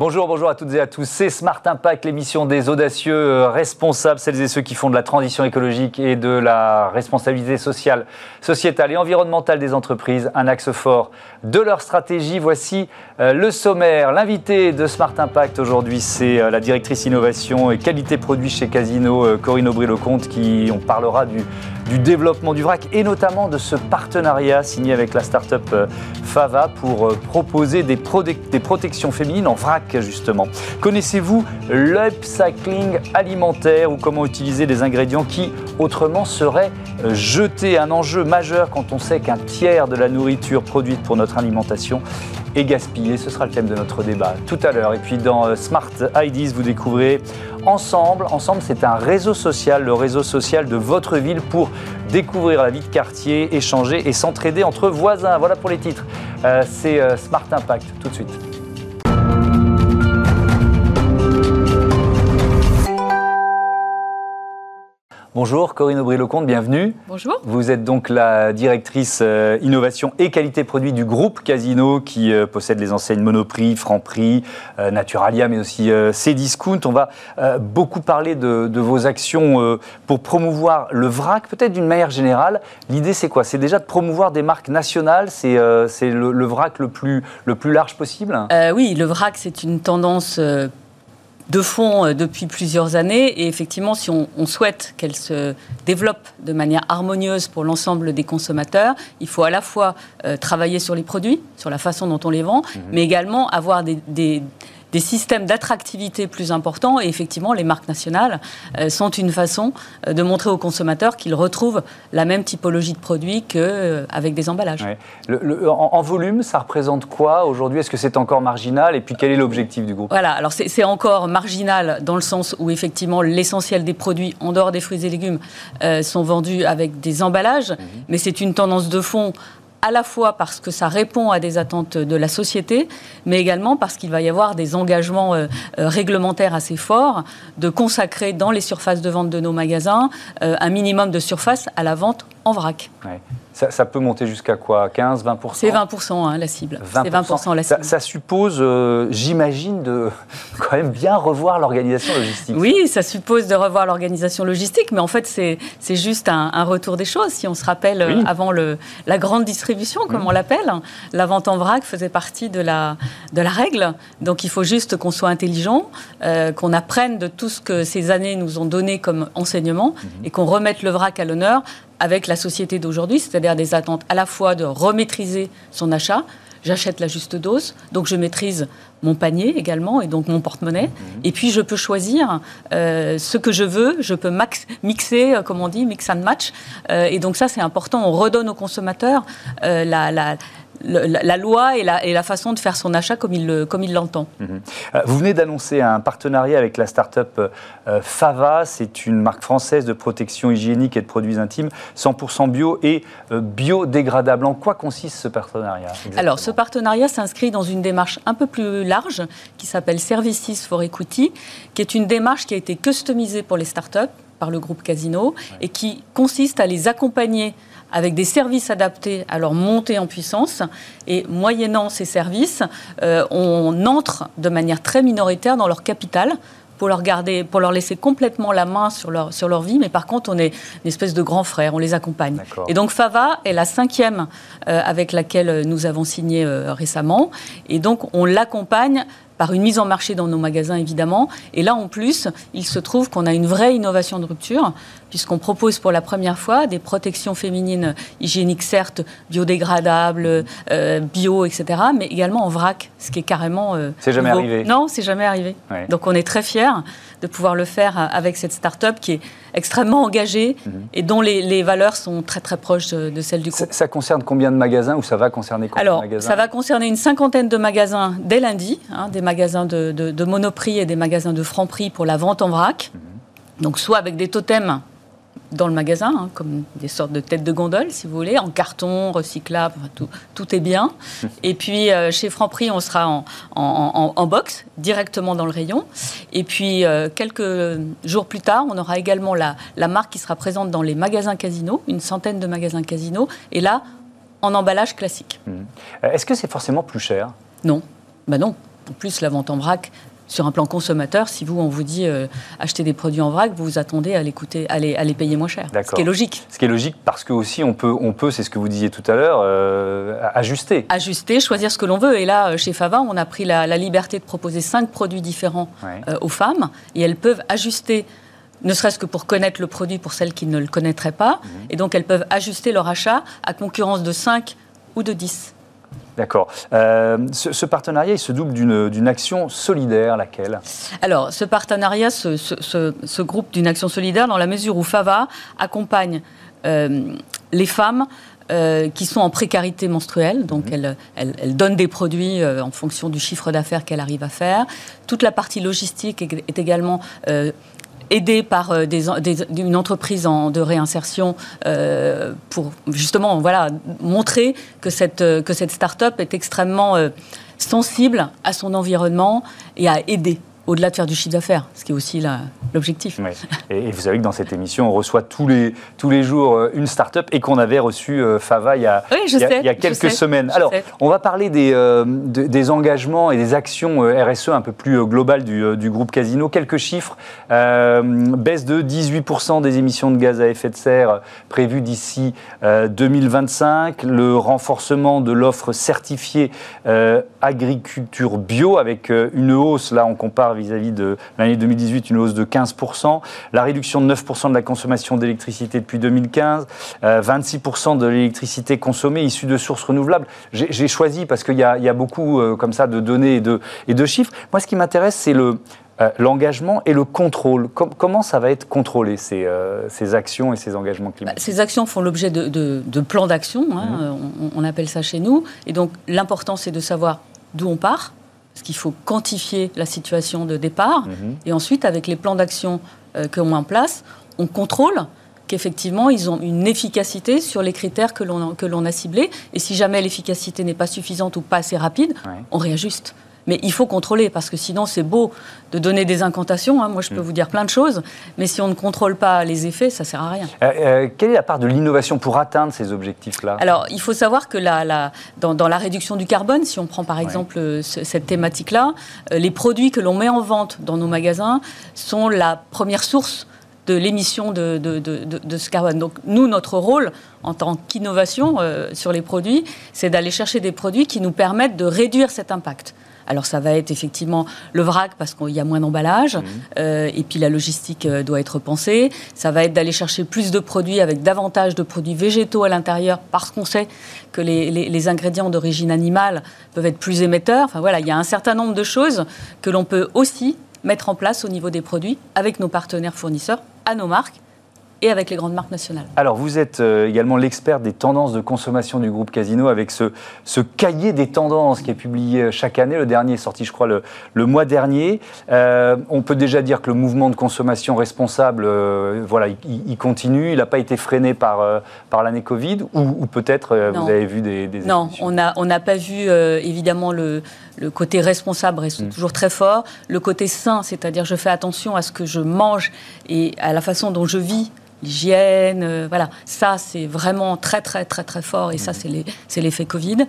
Bonjour, bonjour à toutes et à tous. C'est Smart Impact, l'émission des audacieux euh, responsables, celles et ceux qui font de la transition écologique et de la responsabilité sociale, sociétale et environnementale des entreprises un axe fort de leur stratégie. Voici euh, le sommaire. L'invité de Smart Impact aujourd'hui, c'est euh, la directrice innovation et qualité produit chez Casino, Corinne Aubry-Lecomte, qui on parlera du, du développement du vrac et notamment de ce partenariat signé avec la start-up Fava pour proposer des, protections féminines en vrac justement. Connaissez-vous l'upcycling alimentaire ou comment utiliser des ingrédients qui autrement seraient euh, jetés? Un enjeu majeur quand on sait qu'un tiers de la nourriture produite pour notre alimentation est gaspillée. Ce sera le thème de notre débat tout à l'heure. Et puis dans euh, Smart IDs, vous découvrez Ensemble. Ensemble, c'est un réseau social, le réseau social de votre ville pour découvrir la vie de quartier, échanger et s'entraider entre voisins. Voilà pour les titres. Euh, c'est Smart Impact tout de suite. Bonjour Corinne Aubry-Lecomte, bienvenue. Bonjour. Vous êtes donc la directrice euh, innovation et qualité produit du groupe Casino qui euh, possède les enseignes Monoprix, Franprix, euh, Naturalia mais aussi Cdiscount. On va beaucoup parler de, vos actions pour promouvoir le vrac, peut-être d'une manière générale. L'idée c'est quoi? C'est déjà de promouvoir des marques nationales, c'est le, le, vrac le plus, le plus large possible? Oui, le vrac c'est une tendance de fond euh, depuis plusieurs années. Et effectivement, si on, souhaite qu'elle se développe de manière harmonieuse pour l'ensemble des consommateurs, il faut à la fois euh, travailler sur les produits, sur la façon dont on les vend, mhm. mais également avoir des des systèmes d'attractivité plus importants. Et effectivement, les marques nationales euh, sont une façon euh, de montrer aux consommateurs qu'ils retrouvent la même typologie de produits qu'avec euh, des emballages. en, volume, ça représente quoi aujourd'hui? Est-ce que c'est encore marginal? Et puis quel est l'objectif du groupe? Voilà, alors c'est encore marginal dans le sens où effectivement l'essentiel des produits, en dehors des fruits et légumes, sont vendus avec des emballages. Mhm. Mais c'est une tendance de fond à la fois parce que ça répond à des attentes de la société, mais également parce qu'il va y avoir des engagements euh, euh, réglementaires assez forts de consacrer dans les surfaces de vente de nos magasins euh, un minimum de surface à la vente en vrac. Ça, peut monter jusqu'à quoi? 15, 20 C'est 20 hein, la cible. 20 la cible. Ça, suppose, euh, j'imagine, de quand même bien revoir l'organisation logistique. Oui, ça suppose de revoir l'organisation logistique, mais en fait, c'est juste un, retour des choses. Si on se rappelle, euh, avant le, la grande distribution, comme on l'appelle, la vente en vrac faisait partie de la, de la règle. Donc, il faut juste qu'on soit intelligent, euh, qu'on apprenne de tout ce que ces années nous ont donné comme enseignement mhm. et qu'on remette le vrac à l'honneur avec la société d'aujourd'hui, c'est-à-dire des attentes à la fois de remaîtriser son achat, j'achète la juste dose, donc je maîtrise mon panier également et donc mon porte-monnaie. Mhm. Et puis je peux choisir euh, ce que je veux, je peux mixer, euh, comme on dit, mix and match. Euh, et donc ça c'est important, on redonne aux consommateurs la, la la, loi et la, et la, façon de faire son achat comme il, l'entend. Mhm. Euh, vous venez d'annoncer un partenariat avec la start-up euh, Fava. C'est une marque française de protection hygiénique et de produits intimes 100% bio et euh, biodégradable. En quoi consiste ce partenariat Alors, ce partenariat s'inscrit dans une démarche un peu plus large qui s'appelle Services for Equity, qui est une démarche qui a été customisée pour les start-up par le groupe Casino et qui consiste à les accompagner avec des services adaptés à leur montée en puissance. Et moyennant ces services, euh, on entre de manière très minoritaire dans leur capital pour leur, garder, pour leur laisser complètement la main sur leur, sur leur vie, mais par contre, on est une espèce de grand frère, on les accompagne. Et donc, Fava est la cinquième euh, avec laquelle nous avons signé euh, récemment, et donc on l'accompagne par une mise en marché dans nos magasins, évidemment. Et là, en plus, il se trouve qu'on a une vraie innovation de rupture, puisqu'on propose pour la première fois des protections féminines hygiéniques, certes, biodégradables, euh, bio, etc., mais également en vrac, ce qui est carrément. Euh, c'est jamais arrivé. Non, c'est jamais arrivé. Donc on est très fiers de pouvoir le faire avec cette start-up qui est extrêmement engagée mhm. et dont les, valeurs sont très très proches de, celles du groupe. Ça, concerne combien de magasins ou ça va concerner combien Alors, de magasins ça va concerner une cinquantaine de magasins dès lundi, hein, des magasins de, Monoprix et des magasins de Franprix pour la vente en vrac. Mhm. Donc soit avec des totems dans le magasin, hein, comme des sortes de têtes de gondole, si vous voulez, en carton, recyclable, tout, tout, est bien. Et puis euh, chez Franprix, on sera en, en, box, directement dans le rayon. Et puis euh, quelques jours plus tard, on aura également la, la marque qui sera présente dans les magasins Casino, une centaine de magasins Casino, et là, en emballage classique. Mmh. Est-ce que c'est forcément plus cher? Non. Ben non. En plus, la vente en vrac, sur un plan consommateur, si vous, on vous dit euh, acheter des produits en vrac, vous vous attendez à, les, à les payer moins cher. Ce qui est logique. Ce qui est logique parce que aussi on peut, on peut c'est ce que vous disiez tout à l'heure, euh, ajuster. Ajuster, choisir ce que l'on veut. Et là, chez Fava, on a pris la, liberté de proposer cinq produits différents aux femmes et elles peuvent ajuster ne serait-ce que pour connaître le produit pour celles qui ne le connaîtraient pas. Mhm. Et donc, elles peuvent ajuster leur achat à concurrence de 5 ou de 10. D'accord. Euh, ce, partenariat, il se double d'une action solidaire, laquelle? Alors, ce partenariat se, ce, groupe d'une action solidaire dans la mesure où FAVA accompagne euh, les femmes euh, qui sont en précarité menstruelle, donc elle, elle, donne des produits en fonction du chiffre d'affaires qu'elle arrive à faire. Toute la partie logistique est, également aidé par euh, une entreprise en, de réinsertion euh, pour justement voilà, montrer que cette, euh, que cette start-up est extrêmement sensible à son environnement et à aider au-delà de faire du chiffre d'affaires, ce qui est aussi l'objectif. Et, vous savez que dans cette émission, on reçoit tous les, tous les jours euh, une start-up et qu'on avait reçu euh, Fava il y a, il y a, quelques semaines. Alors, on va parler des, euh, des engagements et des actions RSE un peu plus globales du, du groupe Casino. Quelques chiffres. baisse de 18% des émissions de gaz à effet de serre prévues d'ici 2025. Le renforcement de l'offre certifiée agriculture bio avec une hausse, là on compare vis-à-vis de l'année 2018, une hausse de 15%, la réduction de 9% de la consommation d'électricité depuis 2015, 26% euh, de l'électricité consommée issue de sources renouvelables. J'ai choisi parce qu'il y, a beaucoup euh, comme ça de données et de, et de chiffres. Moi, ce qui m'intéresse, c'est le, euh, l'engagement et le contrôle. comment ça va être contrôlé, ces, ces, actions et ces engagements climatiques? bah, Ces actions font l'objet de, de, plans d'action, hein, mmh. on, on, appelle ça chez nous. Et donc l'important, c'est de savoir d'où on part, parce qu'il faut quantifier la situation de départ. Mhm. Et ensuite, avec les plans d'action euh, que l'on met en place, on contrôle qu'effectivement, ils ont une efficacité sur les critères que l'on a ciblés. Et si jamais l'efficacité n'est pas suffisante ou pas assez rapide, on réajuste. Mais il faut contrôler, parce que sinon, c'est beau de donner des incantations. Hein. Moi, je peux mm. vous dire plein de choses, mais si on ne contrôle pas les effets, ça ne sert à rien. Euh, euh, quelle est la part de l'innovation pour atteindre ces objectifs-là? Alors, il faut savoir que la, dans, la réduction du carbone, si on prend par exemple euh, cette thématique-là, les produits que l'on met en vente dans nos magasins sont la première source de l'émission de, de, ce carbone. Donc nous, notre rôle en tant qu'innovation sur les produits, c'est d'aller chercher des produits qui nous permettent de réduire cet impact. Alors ça va être effectivement le vrac parce qu'il y a moins d'emballage mmh. euh, et puis la logistique euh, doit être pensée. Ça va être d'aller chercher plus de produits avec davantage de produits végétaux à l'intérieur parce qu'on sait que les, ingrédients d'origine animale peuvent être plus émetteurs. Enfin voilà, il y a un certain nombre de choses que l'on peut aussi mettre en place au niveau des produits avec nos partenaires fournisseurs, à nos marques et avec les grandes marques nationales. Alors, vous êtes euh, également l'expert des tendances de consommation du groupe Casino avec ce, ce, cahier des tendances qui est publié euh, chaque année. Le dernier est sorti, je crois, le, le mois dernier. Euh, on peut déjà dire que le mouvement de consommation responsable, voilà, il, continue. Il n'a pas été freiné par, par l'année Covid ou, peut-être vous avez vu des, des Non, on n'a on pas vu évidemment le, le, côté responsable reste mm. toujours très fort. Le côté sain, c'est-à-dire je fais attention à ce que je mange et à la façon dont je vis l'hygiène, euh, voilà. Ça, c'est vraiment très, très, très, très fort et ça, mhm. c'est l'effet Covid.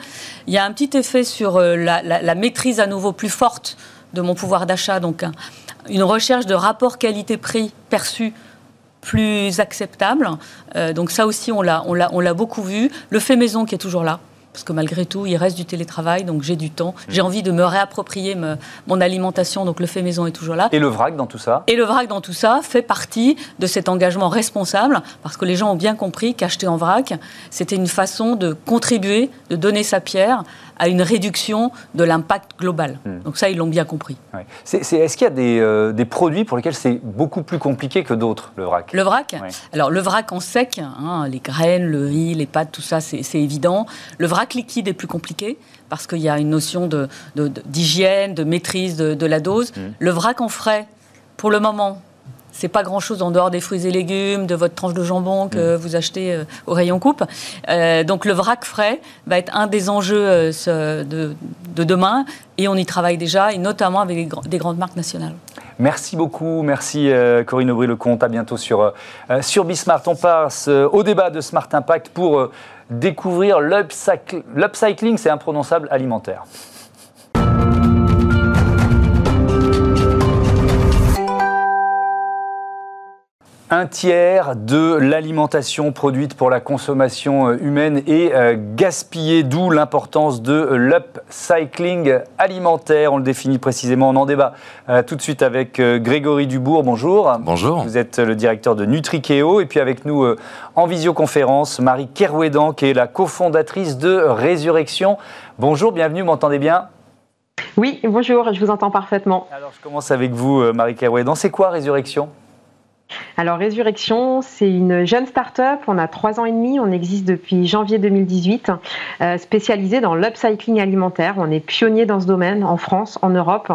Il y a un petit effet sur euh, la, maîtrise à nouveau plus forte de mon pouvoir d'achat, donc une recherche de rapport qualité-prix perçu plus acceptable. Euh, donc ça aussi, on l'a beaucoup vu. Le fait maison qui est toujours là parce que malgré tout, il reste du télétravail, donc j'ai du temps. Mm. J'ai envie de me réapproprier mon alimentation, donc le fait maison est toujours là. Et le vrac dans tout ça? Et le vrac dans tout ça fait partie de cet engagement responsable, parce que les gens ont bien compris qu'acheter en vrac, c'était une façon de contribuer, de donner sa pierre à une réduction de l'impact global. Hmm. Donc ça, ils l'ont bien compris. Est-ce qu'il y a des, euh, des, produits pour lesquels c'est beaucoup plus compliqué que d'autres, le vrac? Le vrac? Alors, le vrac en sec, hein, les graines, le riz, les pâtes, tout ça, c'est évident. Le vrac liquide est plus compliqué parce qu'il y a une notion d'hygiène, de, de, maîtrise de, la dose. Hmm. Le vrac en frais, pour le moment, c'est pas grand-chose en dehors des fruits et légumes, de votre tranche de jambon que mm. vous achetez euh, au rayon coupe. Euh, donc le vrac frais va être un des enjeux euh, de, demain et on y travaille déjà, et notamment avec des, grandes marques nationales. Merci beaucoup, merci Corinne Aubry-Lecomte. À bientôt sur, sur Bismart. On passe au débat de Smart Impact pour découvrir l'upcycling, c'est imprononçable, alimentaire. Un tiers de l'alimentation produite pour la consommation euh, humaine est euh, gaspillée, d'où l'importance de l'upcycling alimentaire. On le définit précisément, on en débat euh, tout de suite avec Grégory Dubourg. Bonjour. Bonjour. Vous êtes le directeur de Nutrikeo et puis avec nous en visioconférence, Marie Kerouédan qui est la cofondatrice de Résurrection. Bonjour, bienvenue, vous m'entendez bien? Oui, bonjour, je vous entends parfaitement. Alors je commence avec vous, Marie Kerouédan. C'est quoi Résurrection? Alors Résurrection, c'est une jeune start-up. On a trois ans et demi. On existe depuis janvier 2018, euh, spécialisée dans l'upcycling alimentaire. On est pionnier dans ce domaine en France, en Europe.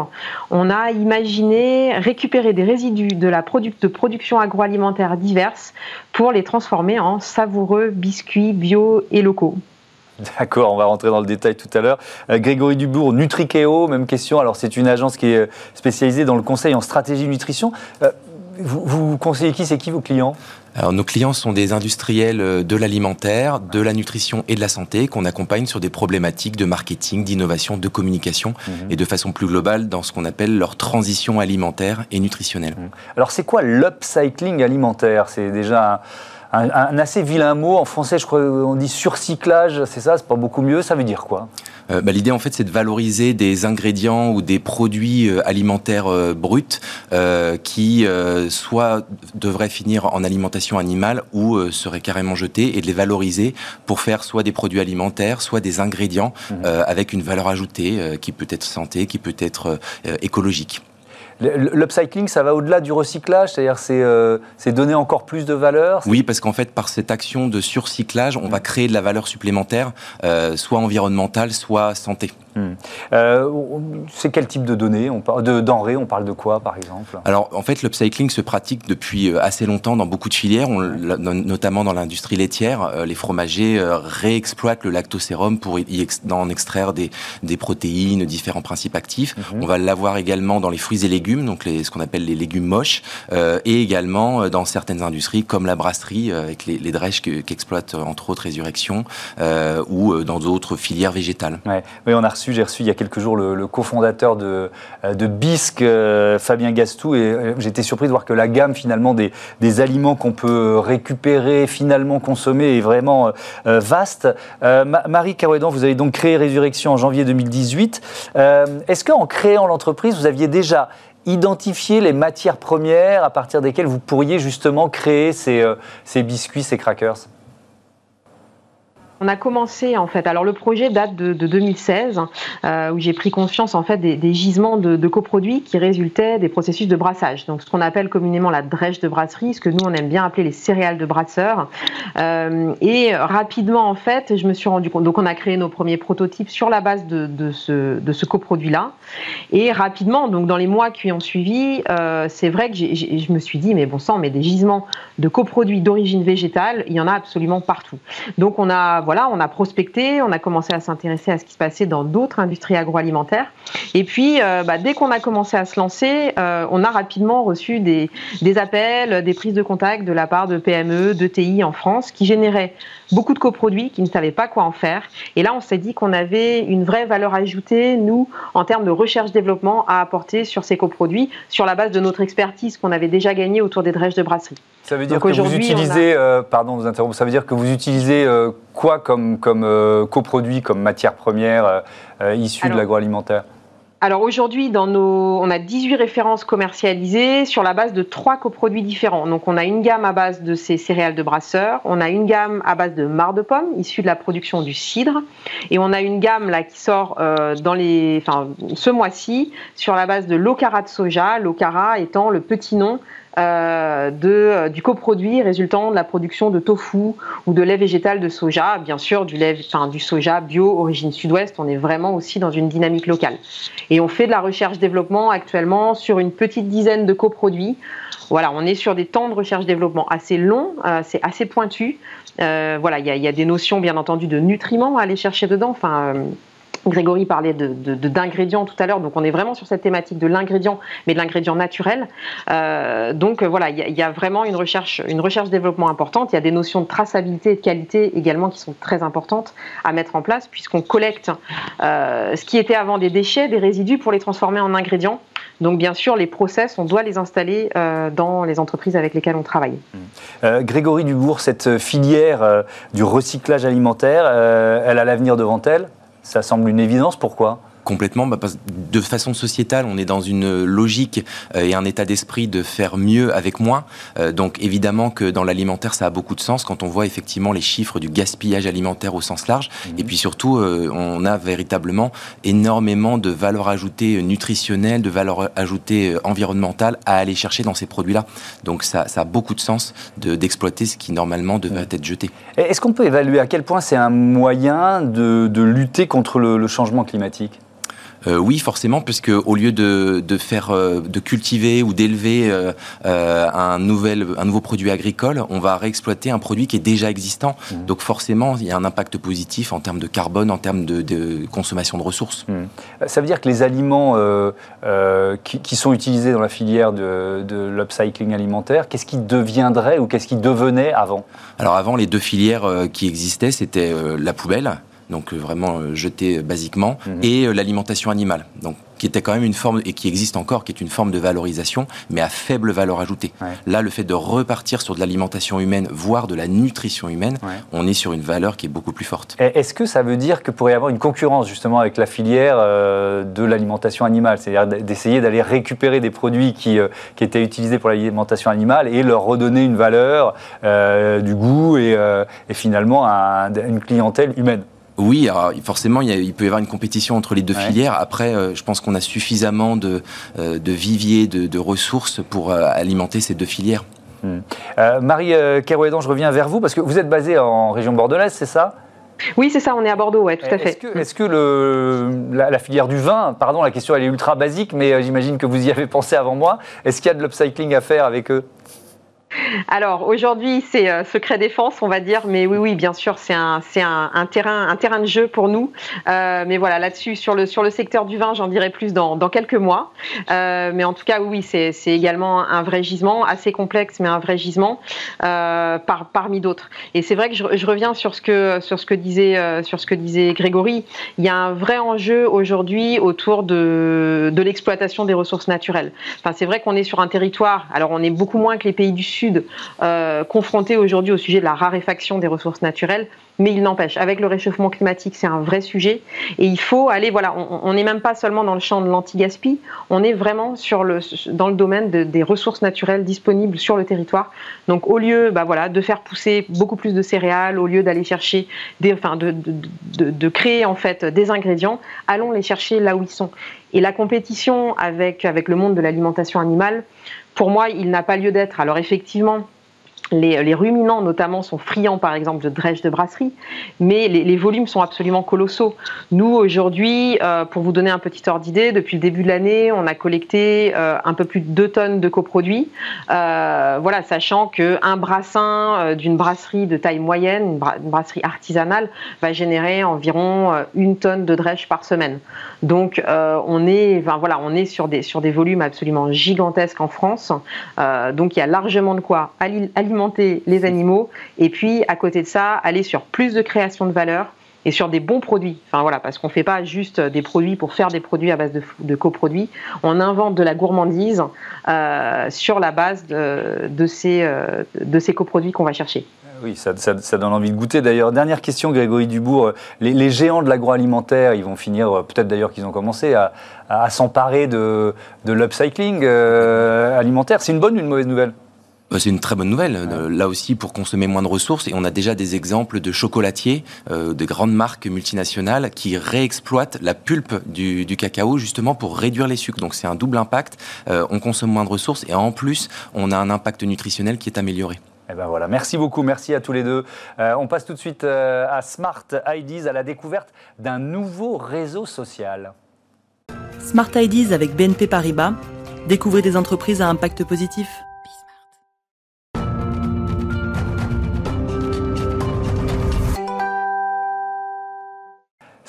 On a imaginé récupérer des résidus de la production agroalimentaire diverses pour les transformer en savoureux biscuits bio et locaux. D'accord, on va rentrer dans le détail tout à l'heure. Euh, Grégory Dubourg, Nutrikeo, même question. Alors, c'est une agence qui est spécialisée dans le conseil en stratégie nutrition. Euh, vous, conseillez qui C'est qui vos clients? Alors, nos clients sont des industriels euh, de l'alimentaire, de la nutrition et de la santé qu'on accompagne sur des problématiques de marketing, d'innovation, de communication mhm. et de façon plus globale dans ce qu'on appelle leur transition alimentaire et nutritionnelle. Mhm. Alors c'est quoi l'upcycling alimentaire? C'est déjà un, assez vilain mot. En français, je crois qu'on dit surcyclage, c'est ça C'est pas beaucoup mieux Ça veut dire quoi? Euh, bah, L'idée, en fait, c'est de valoriser des ingrédients ou des produits euh, alimentaires euh, bruts qui soit devraient finir en alimentation animale ou seraient carrément jetés et de les valoriser pour faire soit des produits alimentaires, soit des ingrédients mmh. avec une valeur ajoutée qui peut être santé, qui peut être écologique. L'upcycling, ça va au-delà du recyclage, c'est-à-dire c'est euh, donner encore plus de valeur Oui, parce qu'en fait, par cette action de surcyclage, on va créer de la valeur supplémentaire, euh, soit environnementale, soit santé. Hmm. Euh, c'est quel type de données on parle de denrées On parle de quoi, par exemple? Alors, en fait, l'upcycling se pratique depuis euh, assez longtemps dans beaucoup de filières, notamment dans l'industrie laitière. Euh, les fromagers réexploitent le lactosérum pour y en extraire des, des, protéines, différents principes actifs. Mhm. On va l'avoir également dans les fruits et légumes, donc les, ce qu'on appelle les légumes moches, et également dans certaines industries comme la brasserie, avec les, les drèches qu'exploite entre autres Résurrection, ou dans d'autres filières végétales. Ouais. Oui, on a reçu j'ai reçu il y a quelques jours le, cofondateur de, euh, Bisque, euh, Fabien Gastou, et euh, j'étais surpris de voir que la gamme finalement des, aliments qu'on peut récupérer, finalement consommer, est vraiment vaste. Marie Carouédan, vous avez donc créé Résurrection en janvier 2018. Est-ce qu'en créant l'entreprise, vous aviez déjà identifié les matières premières à partir desquelles vous pourriez justement créer ces biscuits, ces crackers? On a commencé en fait. Alors le projet date de, 2016 euh, où j'ai pris conscience en fait des, gisements de, coproduits qui résultaient des processus de brassage. Donc ce qu'on appelle communément la drèche de brasserie, ce que nous on aime bien appeler les céréales de brasseurs. Euh, et rapidement en fait, je me suis rendu compte. Donc on a créé nos premiers prototypes sur la base de, ce, coproduit là. Et rapidement, donc dans les mois qui ont suivi, euh, c'est vrai que je me suis dit mais bon sang, mais des gisements de coproduits d'origine végétale, il y en a absolument partout. Donc on a voilà, on a prospecté, on a commencé à s'intéresser à ce qui se passait dans d'autres industries agroalimentaires. Et puis, euh, bah, dès qu'on a commencé à se lancer, euh, on a rapidement reçu des, appels, des prises de contact de la part de PME, de TI en France, qui généraient beaucoup de coproduits, qui ne savaient pas quoi en faire. Et là, on s'est dit qu'on avait une vraie valeur ajoutée, nous, en termes de recherche-développement, à apporter sur ces coproduits, sur la base de notre expertise qu'on avait déjà gagnée autour des drèches de brasserie. Ça veut dire que vous utilisez, euh, pardon, vous interrompre, ça veut dire que vous utilisez quoi comme, comme euh, coproduit, comme matière première euh, euh, issue de l'agroalimentaire? alors aujourd'hui, dans nos, on a 18 références commercialisées sur la base de trois coproduits différents. Donc on a une gamme à base de ces céréales de brasseurs, on a une gamme à base de marc de pomme issue de la production du cidre, et on a une gamme là qui sort dans les, enfin, ce mois-ci sur la base de l'ocara de soja, l'ocara étant le petit nom euh, de, euh, du coproduit résultant de la production de tofu ou de lait végétal de soja, bien sûr du lait, enfin, du soja bio origine sud-ouest. On est vraiment aussi dans une dynamique locale. Et on fait de la recherche-développement actuellement sur une petite dizaine de coproduits. Voilà, on est sur des temps de recherche-développement assez longs, euh, c'est assez pointu. voilà, il y, y, a des notions bien entendu de nutriments à aller chercher dedans. Enfin, Grégory parlait d'ingrédients tout à l'heure, donc on est vraiment sur cette thématique de l'ingrédient, mais de l'ingrédient naturel. Euh, donc voilà, il y, a vraiment une recherche, une recherche développement importante. Il y a des notions de traçabilité et de qualité également qui sont très importantes à mettre en place, puisqu'on collecte euh, ce qui était avant des déchets, des résidus, pour les transformer en ingrédients Donc bien sûr, les process, on doit les installer dans les entreprises avec lesquelles on travaille. Grégory Dubourg, cette filière du recyclage alimentaire, elle a l'avenir devant elle? Ça semble une évidence. Pourquoi? Complètement, bah, de façon sociétale, on est dans une logique euh, et un état d'esprit de faire mieux avec moins. Euh, donc évidemment que dans l'alimentaire, ça a beaucoup de sens quand on voit effectivement les chiffres du gaspillage alimentaire au sens large. Mhm. Et puis surtout, euh, on a véritablement énormément de valeur ajoutée nutritionnelle, de valeur ajoutée environnementale à aller chercher dans ces produits-là. Donc ça, a beaucoup de sens d'exploiter ce qui normalement devrait être jeté. Est-ce qu'on peut évaluer à quel point c'est un moyen de, lutter contre le changement climatique? Euh, oui, forcément, puisque au lieu de, faire, euh, de cultiver ou d'élever euh, un, nouvel, un nouveau produit agricole, on va réexploiter un produit qui est déjà existant. Mmh. Donc forcément, il y a un impact positif en termes de carbone, en termes de, consommation de ressources. Mmh. Ça veut dire que les aliments qui, sont utilisés dans la filière de, de l'upcycling alimentaire, qu'est-ce qui deviendrait ou qu'est-ce qui devenait avant? Alors avant, les deux filières qui existaient, c'était la poubelle donc euh, vraiment euh, jeté basiquement, mhm. et euh, l'alimentation animale, donc qui était quand même une forme et qui existe encore, qui est une forme de valorisation, mais à faible valeur ajoutée. Là, le fait de repartir sur de l'alimentation humaine, voire de la nutrition humaine, on est sur une valeur qui est beaucoup plus forte. Est-ce que ça veut dire que pourrait y avoir une concurrence justement avec la filière de l'alimentation animale, c'est-à-dire d'essayer d'aller récupérer des produits qui, qui, étaient utilisés pour l'alimentation animale et leur redonner une valeur, du goût et, et finalement une clientèle humaine? Oui, forcément, il, peut y avoir une compétition entre les deux filières. Après, euh, je pense qu'on a suffisamment de, euh, de viviers, de, ressources pour euh, alimenter ces deux filières. Hmm. Marie Kerouédan, je reviens vers vous parce que vous êtes basée en région bordelaise, c'est ça? Oui, c'est ça, on est à Bordeaux, ouais, tout à fait. Est-ce que, le, la, filière du vin, pardon, la question elle est ultra basique, mais j'imagine que vous y avez pensé avant moi, est-ce qu'il y a de l'upcycling à faire avec eux? Alors aujourd'hui, c'est euh, secret défense, on va dire, mais oui, oui, bien sûr, c'est un, c'est un, terrain, un terrain de jeu pour nous. Euh, mais voilà, là-dessus, sur le, sur le secteur du vin, j'en dirai plus dans, dans quelques mois. Euh, mais en tout cas, oui, c'est, c'est également un vrai gisement, assez complexe, mais un vrai gisement par, parmi d'autres. Et c'est vrai que je, je, reviens sur ce que, sur ce que disait, sur ce que disait Grégory. Il y a un vrai enjeu aujourd'hui autour de, de l'exploitation des ressources naturelles. Enfin, c'est vrai qu'on est sur un territoire. Alors, on est beaucoup moins que les pays du Sud Sud euh, confrontés aujourd'hui au sujet de la raréfaction des ressources naturelles, mais il n'empêche, avec le réchauffement climatique, c'est un vrai sujet et il faut aller, voilà, on n'est même pas seulement dans le champ de l'anti-gaspi, on est vraiment dans le domaine des ressources naturelles disponibles sur le territoire. Donc au lieu bah, voilà, de faire pousser beaucoup plus de céréales, au lieu d'aller chercher, des, enfin, de, de, de, créer en fait des ingrédients, allons les chercher là où ils sont. Et la compétition avec, avec le monde de l'alimentation animale, pour moi, il n'a pas lieu d'être. Alors effectivement, les, ruminants notamment sont friands par exemple de drèche de brasserie, mais les, volumes sont absolument colossaux. Nous aujourd'hui, euh, pour vous donner un petit ordre d'idée, depuis le début de l'année, on a collecté euh, un peu plus de 2 tonnes de coproduits. Euh, voilà, sachant qu'un brassin d'une brasserie de taille moyenne, une, brasserie artisanale, va générer environ une tonne de drèche par semaine. Donc on est, enfin, voilà, on est sur des sur des volumes absolument gigantesques en France. donc il y a largement de quoi alimenter les animaux et puis à côté de ça, aller sur plus de création de valeur et sur des bons produits. Enfin voilà, parce qu'on ne fait pas juste des produits pour faire des produits à base de, coproduits. On invente de la gourmandise euh, sur la base de, ces, euh, de ces coproduits qu'on va chercher. Oui, ça, donne envie de goûter. D'ailleurs, dernière question, Grégory Dubourg. Les, géants de l'agroalimentaire, ils vont finir, peut-être d'ailleurs qu'ils ont commencé, à, s'emparer de, l'upcycling euh, alimentaire. C'est une bonne ou une mauvaise nouvelle? euh, c'est une très bonne nouvelle. Euh, là aussi, pour consommer moins de ressources, et on a déjà des exemples de chocolatiers, euh, de grandes marques multinationales qui réexploitent la pulpe du, cacao justement pour réduire les sucres. Donc c'est un double impact. on consomme moins de ressources et en plus, on a un impact nutritionnel qui est amélioré. Eh ben voilà, merci beaucoup, merci à tous les deux. on passe tout de suite à Smart IDs, à la découverte d'un nouveau réseau social. Smart IDs avec BNP Paribas. Découvrez des entreprises à impact positif.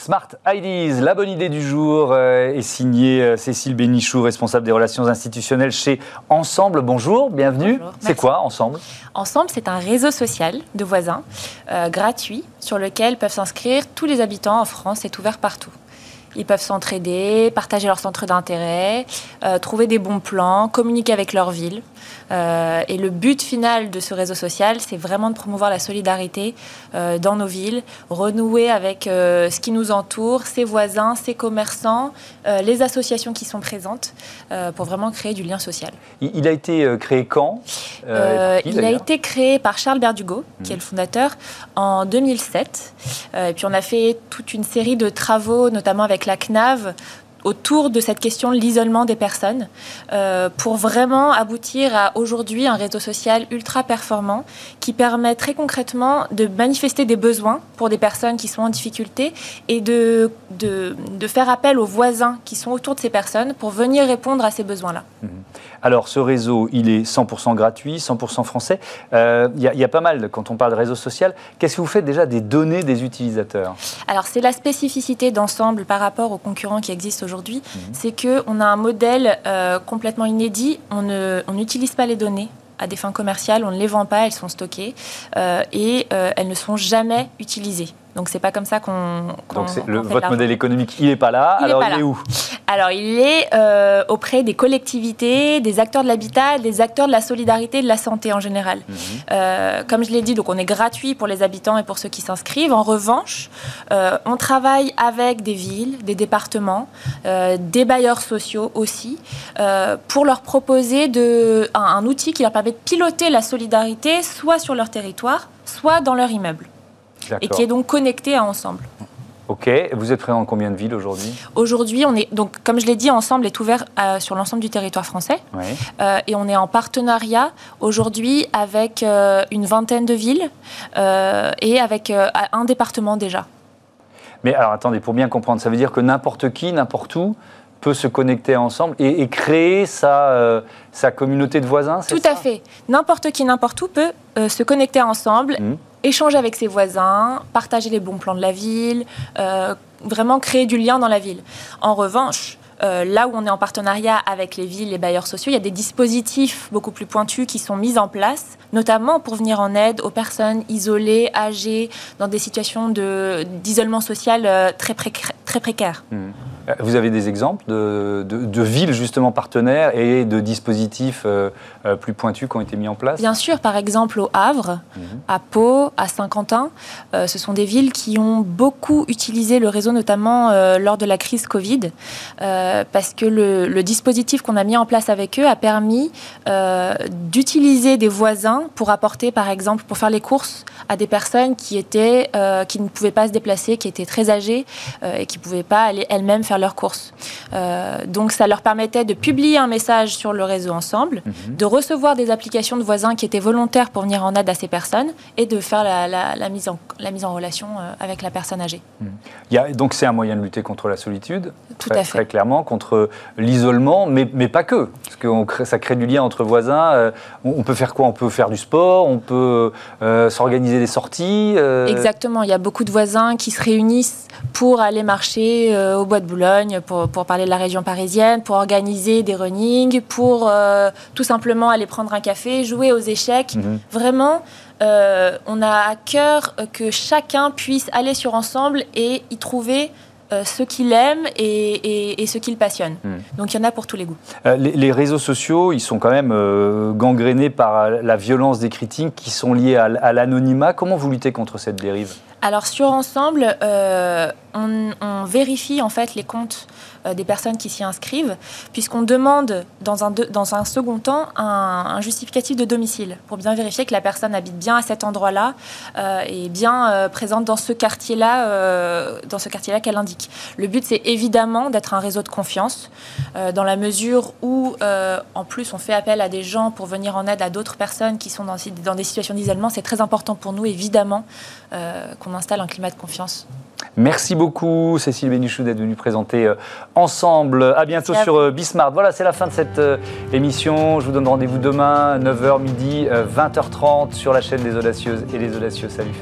Smart IDs, la bonne idée du jour euh, est signée euh, Cécile Bénichou, responsable des relations institutionnelles chez Ensemble. Bonjour, bienvenue. C'est quoi Ensemble? Ensemble, c'est un réseau social de voisins euh, gratuit sur lequel peuvent s'inscrire tous les habitants en France. C'est ouvert partout. Ils peuvent s'entraider, partager leurs centres d'intérêt, trouver des bons plans, communiquer avec leur ville. Euh, et le but final de ce réseau social, c'est vraiment de promouvoir la solidarité euh, dans nos villes, renouer avec euh, ce qui nous entoure, ses voisins, ses commerçants, les associations qui sont présentes, pour vraiment créer du lien social. Il, il a été créé quand qui, il a été créé par Charles Berdugo, qui Mhm. est le fondateur, en 2007. Euh, et puis on a fait toute une série de travaux, notamment avec la CNAV, autour de cette question de l'isolement des personnes, euh, pour vraiment aboutir à aujourd'hui un réseau social ultra performant qui permet très concrètement de manifester des besoins pour des personnes qui sont en difficulté et de, faire appel aux voisins qui sont autour de ces personnes pour venir répondre à ces besoins-là. Alors, ce réseau, il est 100% gratuit, 100% français. Euh, Il y, a- il y a pas mal, quand on parle de réseau social, qu'est-ce que vous faites déjà des données des utilisateurs? Alors c'est la spécificité d'ensemble par rapport aux concurrents qui existent aujourd'hui, c'est que on a un modèle euh, complètement inédit. On n'utilise pas les données à des fins commerciales, on ne les vend pas, elles sont stockées euh, et euh, elles ne sont jamais utilisées. Donc c'est pas comme ça qu'on. Donc, le- fait votre modèle économique, il n'est pas là. Il est alors, pas il est où? Alors, il est euh, auprès des collectivités, des acteurs de l'habitat, des acteurs de la solidarité et de la santé en général. Mhm. Euh, comme je l'ai dit, donc on est gratuit pour les habitants et pour ceux qui s'inscrivent. En revanche, euh, on travaille avec des villes, des départements, euh, des bailleurs sociaux aussi, pour leur proposer de, un, un outil qui leur permet de piloter la solidarité soit sur leur territoire, soit dans leur immeuble, et qui est donc connecté à Ensemble. Ok. Vous êtes présent dans combien de villes aujourd'hui? Aujourd'hui, on est donc, comme je l'ai dit, Ensemble est ouvert euh, sur l'ensemble du territoire français. Oui. Euh, et on est en partenariat aujourd'hui avec euh, une vingtaine de villes euh, et avec un département déjà. Mais alors, attendez, pour bien comprendre, ça veut dire que n'importe qui, n'importe où, peut se connecter ensemble et, et créer sa, euh, sa communauté de voisins Tout ça à fait. N'importe qui, n'importe où peut euh, se connecter ensemble, Mhm. échanger avec ses voisins, partager les bons plans de la ville, euh, vraiment créer du lien dans la ville. En revanche, euh, là où on est en partenariat avec les villes, les bailleurs sociaux, il y a des dispositifs beaucoup plus pointus qui sont mis en place, notamment pour venir en aide aux personnes isolées, âgées, dans des situations de- d'isolement social euh, très, préca- très précaires. Mhm. Euh, Vous avez des exemples de, de- de villes justement partenaires et de dispositifs euh, euh, plus pointus qui ont été mis en place? Bien sûr, par exemple au Havre, Mhm. à Pau, à Saint-Quentin, euh, ce sont des villes qui ont beaucoup utilisé le réseau, notamment euh, lors de la crise Covid, parce que le, le dispositif qu'on a mis en place avec eux a permis d'utiliser des voisins pour apporter, par exemple, pour faire les courses à des personnes qui étaient, qui ne pouvaient pas se déplacer, qui étaient très âgées et qui ne pouvaient pas aller elles-mêmes faire leurs courses. Euh, donc, ça leur permettait de publier un message sur le réseau ensemble, Mhm. de recevoir des applications de voisins qui étaient volontaires pour venir en aide à ces personnes et de faire la, la- la mise, en, la mise en relation euh, avec la personne âgée. Il y a- donc c'est un moyen de lutter contre la solitude, Tout très, à fait. très clairement, contre l'isolement, mais, mais pas que, parce que ça crée du lien entre voisins. euh, on, on peut faire quoi? On peut faire du sport, on peut euh, s'organiser des sorties. Exactement, il y a beaucoup de voisins qui se réunissent pour aller marcher au bois de Boulogne, pour, pour parler de la région parisienne, pour organiser des runnings, pour euh, tout simplement aller prendre un café, jouer aux échecs. Mhm. Vraiment, euh, on a à cœur que chacun puisse aller sur Ensemble et y trouver euh, ce qu'il aime et, et- et ce qui le passionne. Mhm. Donc il y en a pour tous les goûts. Euh, les, les réseaux sociaux, ils sont quand même euh, gangrénés par la violence des critiques qui sont liées à l'anonymat. Comment vous luttez contre cette dérive? Alors sur Ensemble, euh, on, vérifie en fait les comptes des personnes qui s'y inscrivent, puisqu'on demande dans un, dans un second temps un, justificatif de domicile pour bien vérifier que la personne habite bien à cet endroit-là euh, et bien euh, présente dans ce quartier-là, euh, quartier-là qu'elle indique. Le but c'est évidemment d'être un réseau de confiance, euh, dans la mesure où euh, en plus on fait appel à des gens pour venir en aide à d'autres personnes qui sont dans, dans des situations d'isolement. C'est très important pour nous évidemment euh, qu'on installe un climat de confiance. Merci beaucoup, Cécile Bénichou, d'être venue présenter euh, ensemble. À bientôt Merci sur euh, Bismart. Voilà, c'est la fin de cette euh, émission. Je vous donne rendez-vous demain, 9h, midi, euh, 20h30 sur la chaîne des Audacieuses et les Audacieux. Salut.